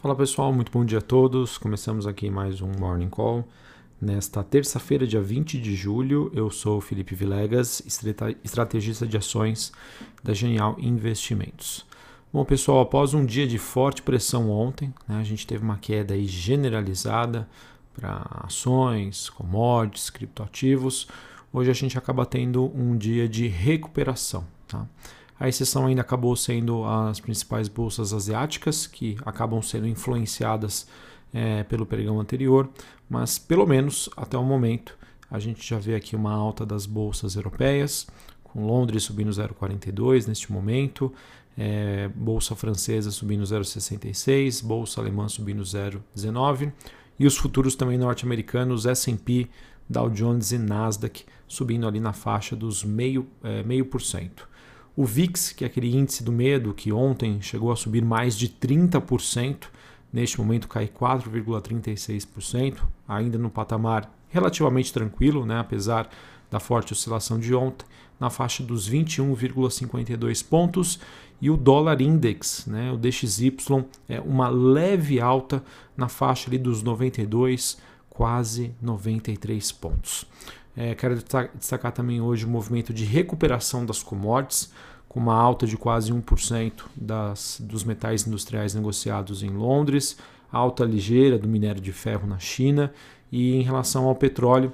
Fala pessoal, muito bom dia a todos. Começamos aqui mais um Morning Call. Nesta terça-feira, dia 20 de julho, eu sou Felipe Vilegas, estrategista de ações da Genial Investimentos. Bom, pessoal, após um dia de forte pressão ontem, né, a gente teve uma queda generalizada para ações, commodities, criptoativos. Hoje a gente acaba tendo um dia de recuperação. Tá? A exceção ainda acabou sendo as principais bolsas asiáticas, que acabam sendo influenciadas é, pelo pregão anterior, mas pelo menos até o momento a gente já vê aqui uma alta das bolsas europeias, com Londres subindo 0,42 neste momento, é, bolsa francesa subindo 0,66, bolsa alemã subindo 0,19 e os futuros também norte-americanos, S&P, Dow Jones e Nasdaq subindo ali na faixa dos meio, é, meio por cento. O VIX, que é aquele índice do medo que ontem chegou a subir mais de 30%, neste momento cai 4,36%, ainda no patamar relativamente tranquilo, né, apesar da forte oscilação de ontem, na faixa dos 21,52 pontos, e o dólar index, né, o DXY, é uma leve alta na faixa ali dos 92, quase 93 pontos. É, quero destacar também hoje o movimento de recuperação das commodities, com uma alta de quase 1% das, dos metais industriais negociados em Londres, alta ligeira do minério de ferro na China e em relação ao petróleo,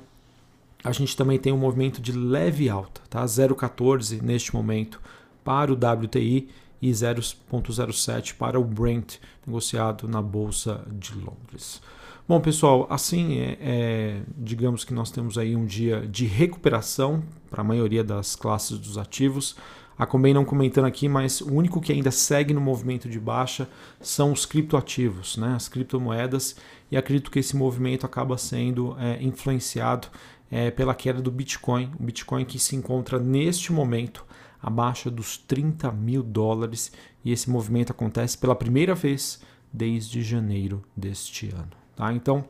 a gente também tem um movimento de leve alta, tá? 0,14 neste momento para o WTI e 0,07 para o Brent, negociado na Bolsa de Londres. Bom, pessoal, assim é, é, digamos que nós temos aí um dia de recuperação para a maioria das classes dos ativos. Acabei não comentando aqui, mas o único que ainda segue no movimento de baixa são os criptoativos, né? as criptomoedas, e acredito que esse movimento acaba sendo é, influenciado é, pela queda do Bitcoin. O Bitcoin que se encontra neste momento abaixo dos 30 mil dólares, e esse movimento acontece pela primeira vez desde janeiro deste ano. Tá? Então,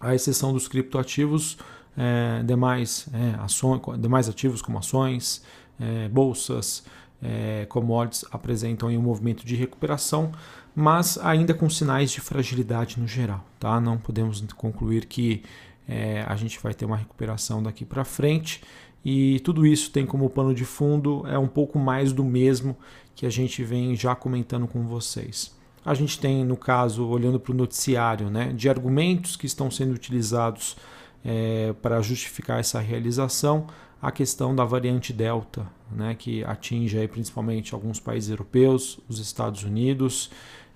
a exceção dos criptoativos, é, demais, é, ações, demais ativos como ações, é, bolsas, é, commodities apresentam um movimento de recuperação, mas ainda com sinais de fragilidade no geral. Tá? Não podemos concluir que é, a gente vai ter uma recuperação daqui para frente e tudo isso tem como pano de fundo é um pouco mais do mesmo que a gente vem já comentando com vocês a gente tem, no caso, olhando para o noticiário, né, de argumentos que estão sendo utilizados é, para justificar essa realização, a questão da variante Delta, né, que atinge aí principalmente alguns países europeus, os Estados Unidos,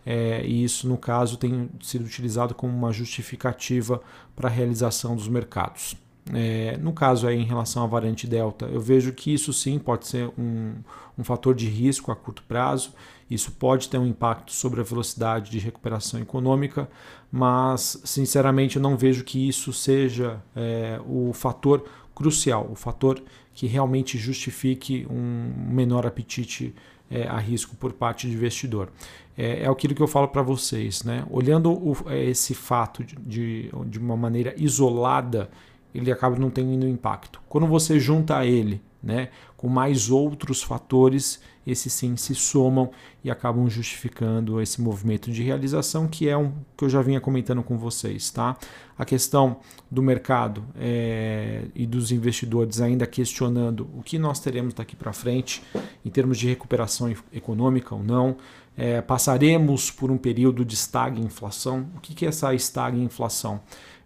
é, e isso, no caso, tem sido utilizado como uma justificativa para a realização dos mercados. É, no caso aí em relação à variante Delta, eu vejo que isso sim pode ser um, um fator de risco a curto prazo. Isso pode ter um impacto sobre a velocidade de recuperação econômica, mas sinceramente eu não vejo que isso seja é, o fator crucial, o fator que realmente justifique um menor apetite é, a risco por parte do investidor. É, é aquilo que eu falo para vocês, né? olhando o, esse fato de, de, de uma maneira isolada ele acaba não tendo impacto. Quando você junta ele né, com mais outros fatores, esses sim se somam e acabam justificando esse movimento de realização que é um que eu já vinha comentando com vocês. Tá? A questão do mercado é, e dos investidores ainda questionando o que nós teremos daqui para frente em termos de recuperação econômica ou não. É, passaremos por um período de estagna-inflação. O que, que é essa estagna-inflação?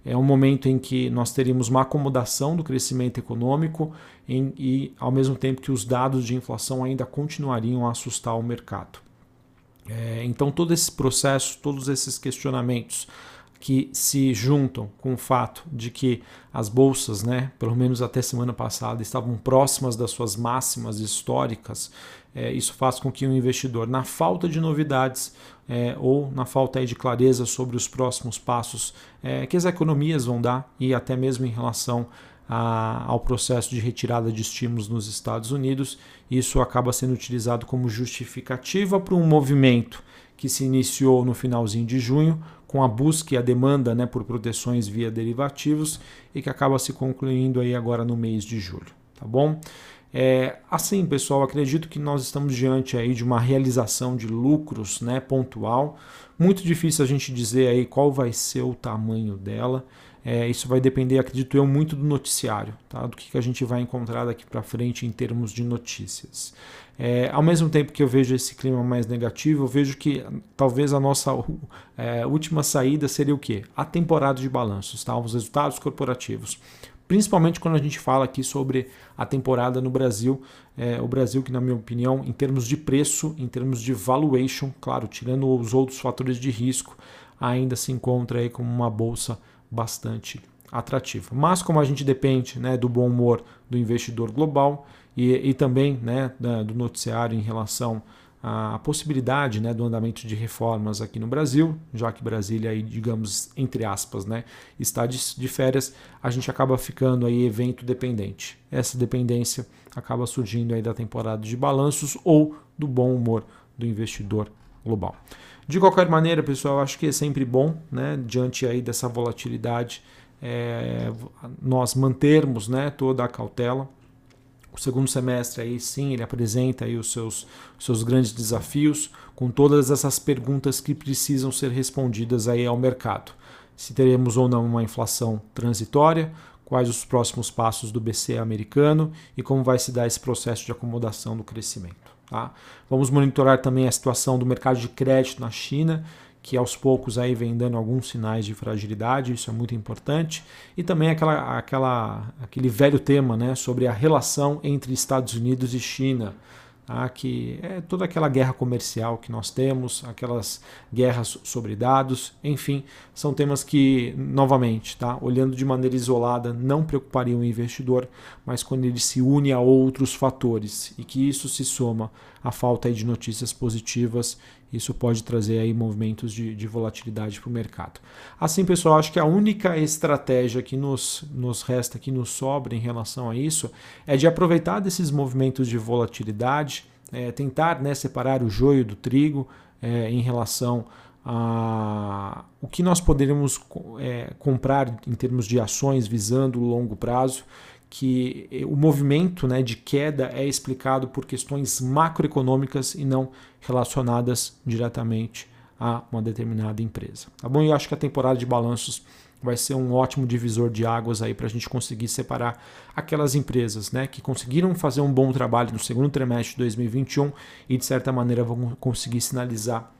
É um momento em que nós teríamos uma acomodação do crescimento econômico em, e, ao mesmo tempo que os dados de inflação ainda continuariam a assustar o mercado. É, então, todo esse processo, todos esses questionamentos que se juntam com o fato de que as bolsas, né, pelo menos até semana passada, estavam próximas das suas máximas históricas, é, isso faz com que o investidor, na falta de novidades é, ou na falta de clareza sobre os próximos passos é, que as economias vão dar e até mesmo em relação a, ao processo de retirada de estímulos nos Estados Unidos, isso acaba sendo utilizado como justificativa para um movimento que se iniciou no finalzinho de junho, com a busca e a demanda né, por proteções via derivativos e que acaba se concluindo aí agora no mês de julho. Tá bom? É, assim, pessoal, acredito que nós estamos diante aí de uma realização de lucros né, pontual. Muito difícil a gente dizer aí qual vai ser o tamanho dela. É, isso vai depender, acredito eu, muito do noticiário, tá? do que, que a gente vai encontrar daqui para frente em termos de notícias. É, ao mesmo tempo que eu vejo esse clima mais negativo, eu vejo que talvez a nossa é, última saída seria o quê? A temporada de balanços, tá? os resultados corporativos principalmente quando a gente fala aqui sobre a temporada no Brasil. É, o Brasil, que, na minha opinião, em termos de preço, em termos de valuation, claro, tirando os outros fatores de risco, ainda se encontra aí como uma bolsa bastante atrativa. Mas, como a gente depende né, do bom humor do investidor global e, e também né, do noticiário em relação a possibilidade né, do andamento de reformas aqui no Brasil, já que Brasília, aí, digamos, entre aspas, né, está de, de férias, a gente acaba ficando aí evento dependente. Essa dependência acaba surgindo aí da temporada de balanços ou do bom humor do investidor global. De qualquer maneira, pessoal, acho que é sempre bom, né, diante aí dessa volatilidade, é, nós mantermos né, toda a cautela, o segundo semestre aí sim ele apresenta aí os seus, seus grandes desafios com todas essas perguntas que precisam ser respondidas aí ao mercado. Se teremos ou não uma inflação transitória, quais os próximos passos do BCE americano e como vai se dar esse processo de acomodação do crescimento. Tá? Vamos monitorar também a situação do mercado de crédito na China que aos poucos aí vem dando alguns sinais de fragilidade, isso é muito importante, e também aquela, aquela, aquele velho tema né, sobre a relação entre Estados Unidos e China tá? que é toda aquela guerra comercial que nós temos, aquelas guerras sobre dados, enfim, são temas que, novamente, tá? olhando de maneira isolada, não preocupariam o investidor, mas quando ele se une a outros fatores e que isso se soma à falta de notícias positivas, isso pode trazer aí movimentos de, de volatilidade para o mercado. Assim, pessoal, acho que a única estratégia que nos, nos resta, que nos sobra em relação a isso, é de aproveitar desses movimentos de volatilidade, é, tentar né, separar o joio do trigo é, em relação a o que nós poderíamos é, comprar em termos de ações visando o longo prazo que o movimento né, de queda é explicado por questões macroeconômicas e não relacionadas diretamente a uma determinada empresa. Tá bom? Eu acho que a temporada de balanços vai ser um ótimo divisor de águas aí para a gente conseguir separar aquelas empresas né, que conseguiram fazer um bom trabalho no segundo trimestre de 2021 e de certa maneira vão conseguir sinalizar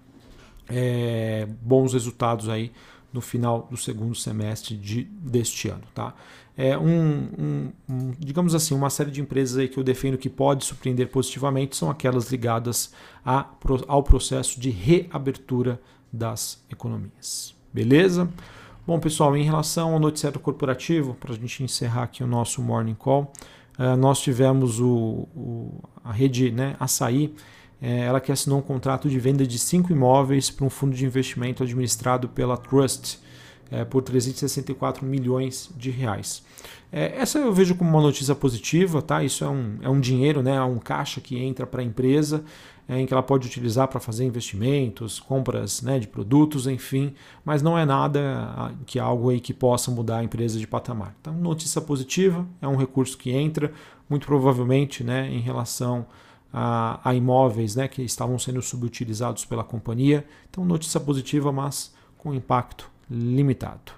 é, bons resultados aí no final do segundo semestre de, deste ano. Tá? É um, um, um, digamos assim, uma série de empresas aí que eu defendo que pode surpreender positivamente são aquelas ligadas a, ao processo de reabertura das economias. Beleza? Bom, pessoal, em relação ao noticiário corporativo, para a gente encerrar aqui o nosso Morning Call, uh, nós tivemos o, o, a rede né, Açaí, ela que assinou um contrato de venda de cinco imóveis para um fundo de investimento administrado pela Trust é, por 364 milhões de reais. É, essa eu vejo como uma notícia positiva, tá? Isso é um, é um dinheiro, né? É um caixa que entra para a empresa, é, em que ela pode utilizar para fazer investimentos, compras né, de produtos, enfim, mas não é nada que é algo aí que possa mudar a empresa de patamar. Então, notícia positiva, é um recurso que entra, muito provavelmente né, em relação a, a imóveis né, que estavam sendo subutilizados pela companhia. Então, notícia positiva, mas com impacto limitado.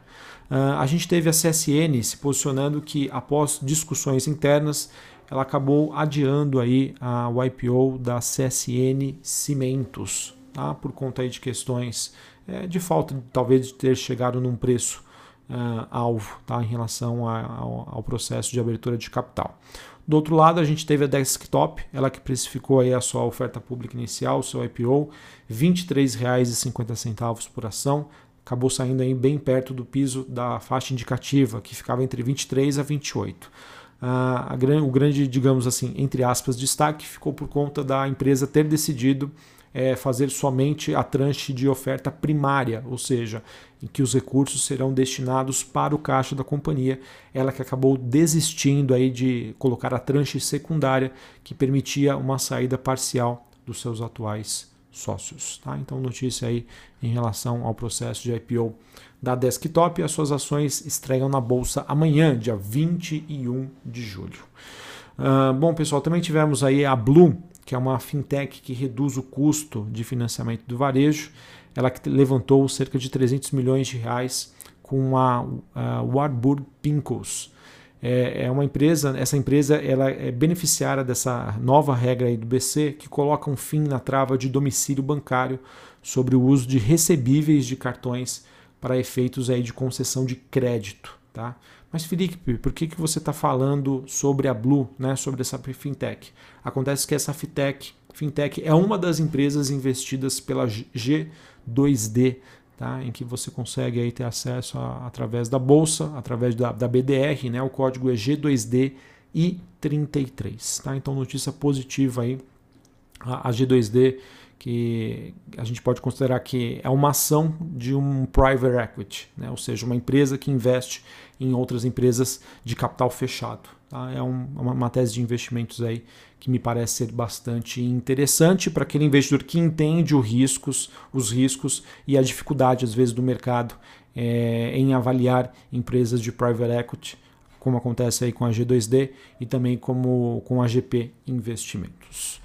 Uh, a gente teve a CSN se posicionando que, após discussões internas, ela acabou adiando aí a, o IPO da CSN Cimentos, tá? por conta aí de questões é, de falta, talvez, de ter chegado num preço uh, alvo tá? em relação a, ao, ao, processo de abertura de capital. Do outro lado, a gente teve a Desktop, ela que precificou aí a sua oferta pública inicial, o seu IPO, R$ 23,50 por ação, acabou saindo aí bem perto do piso da faixa indicativa, que ficava entre 23 a 28. Ah, a, o grande, digamos assim, entre aspas, destaque ficou por conta da empresa ter decidido é, fazer somente a tranche de oferta primária, ou seja, em que os recursos serão destinados para o caixa da companhia. Ela que acabou desistindo aí de colocar a tranche secundária, que permitia uma saída parcial dos seus atuais sócios. Tá? Então, notícia aí em relação ao processo de IPO da Desktop. As suas ações estreiam na bolsa amanhã, dia 21 de julho. Uh, bom, pessoal, também tivemos aí a Blue, que é uma fintech que reduz o custo de financiamento do varejo. Ela levantou cerca de 300 milhões de reais com a, a Warburg Pincus. É, é, uma empresa, essa empresa ela é beneficiária dessa nova regra do BC que coloca um fim na trava de domicílio bancário sobre o uso de recebíveis de cartões para efeitos aí de concessão de crédito. Tá? Mas Felipe, por que, que você está falando sobre a Blue, né, sobre essa fintech? Acontece que essa fintech, fintech é uma das empresas investidas pela G2D, tá? em que você consegue aí ter acesso a, através da bolsa, através da, da BDR, né? o código é G2D e 33. Tá? Então, notícia positiva aí. A, a G2D, que a gente pode considerar que é uma ação de um private equity, né? ou seja, uma empresa que investe em outras empresas de capital fechado. Tá? É um, uma, uma tese de investimentos aí que me parece ser bastante interessante para aquele investidor que entende os riscos, os riscos e a dificuldade às vezes do mercado é, em avaliar empresas de private equity, como acontece aí com a G2D e também como com a GP Investimentos.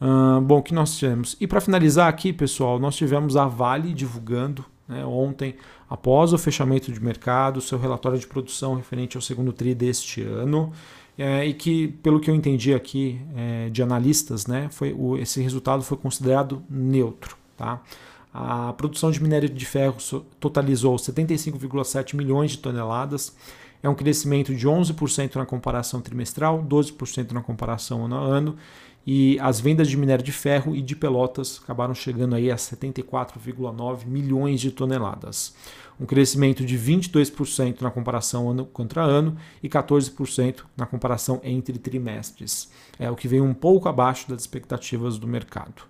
Uh, bom, o que nós tivemos? E para finalizar aqui, pessoal, nós tivemos a Vale divulgando né, ontem, após o fechamento de mercado, seu relatório de produção referente ao segundo TRI deste ano é, e que, pelo que eu entendi aqui é, de analistas, né, foi, o, esse resultado foi considerado neutro. Tá? A produção de minério de ferro totalizou 75,7 milhões de toneladas, é um crescimento de 11% na comparação trimestral, 12% na comparação ano a ano, e as vendas de minério de ferro e de pelotas acabaram chegando aí a 74,9 milhões de toneladas um crescimento de 22% na comparação ano contra ano e 14% na comparação entre trimestres, é o que vem um pouco abaixo das expectativas do mercado.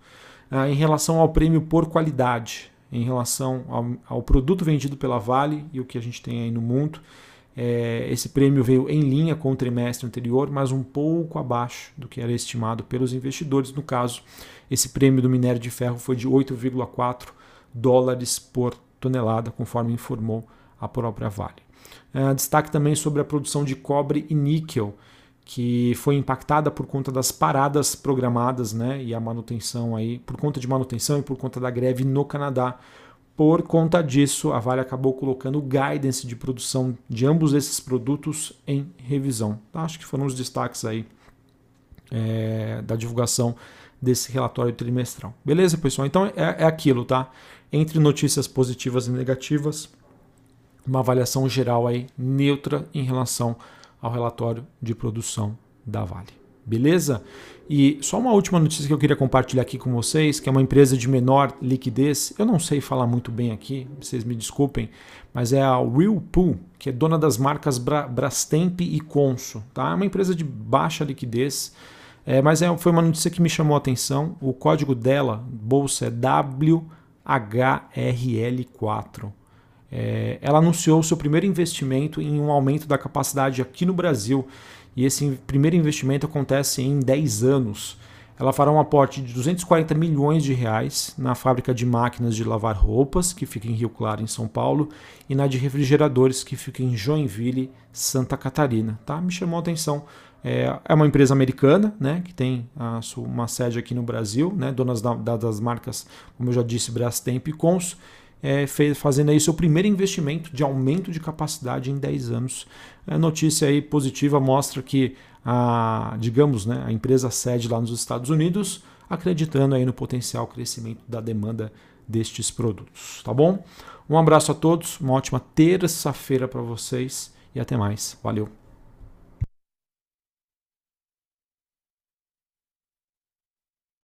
Ah, em relação ao prêmio por qualidade, em relação ao, ao, produto vendido pela Vale e o que a gente tem aí no mundo, é, esse prêmio veio em linha com o trimestre anterior, mas um pouco abaixo do que era estimado pelos investidores. No caso, esse prêmio do minério de ferro foi de 8,4 dólares por tonelada, conforme informou a própria Vale. É, destaque também sobre a produção de cobre e níquel, que foi impactada por conta das paradas programadas né, e a manutenção aí, por conta de manutenção e por conta da greve no Canadá. Por conta disso, a Vale acabou colocando o guidance de produção de ambos esses produtos em revisão. Tá? Acho que foram os destaques aí é, da divulgação desse relatório trimestral. Beleza, pessoal? Então é, é aquilo, tá? Entre notícias positivas e negativas, uma avaliação geral aí neutra em relação ao relatório de produção da Vale. Beleza? E só uma última notícia que eu queria compartilhar aqui com vocês, que é uma empresa de menor liquidez. Eu não sei falar muito bem aqui, vocês me desculpem, mas é a Whirlpool, que é dona das marcas Bra Brastemp e Consul. Tá? É uma empresa de baixa liquidez, é, mas é, foi uma notícia que me chamou a atenção. O código dela, bolsa, é WHRL4. É, ela anunciou seu primeiro investimento em um aumento da capacidade aqui no Brasil. E esse primeiro investimento acontece em 10 anos. Ela fará um aporte de 240 milhões de reais na fábrica de máquinas de lavar roupas, que fica em Rio Claro, em São Paulo, e na de refrigeradores, que fica em Joinville, Santa Catarina. Tá? Me chamou a atenção é, é uma empresa americana, né, que tem uma sede aqui no Brasil, né, donas da, da, das marcas, como eu já disse, Brastemp e Cons, é, fez, fazendo aí seu primeiro investimento de aumento de capacidade em 10 anos. A notícia aí positiva mostra que a, digamos, né, a empresa sede lá nos Estados Unidos, acreditando aí no potencial crescimento da demanda destes produtos, tá bom? Um abraço a todos, uma ótima terça-feira para vocês e até mais. Valeu.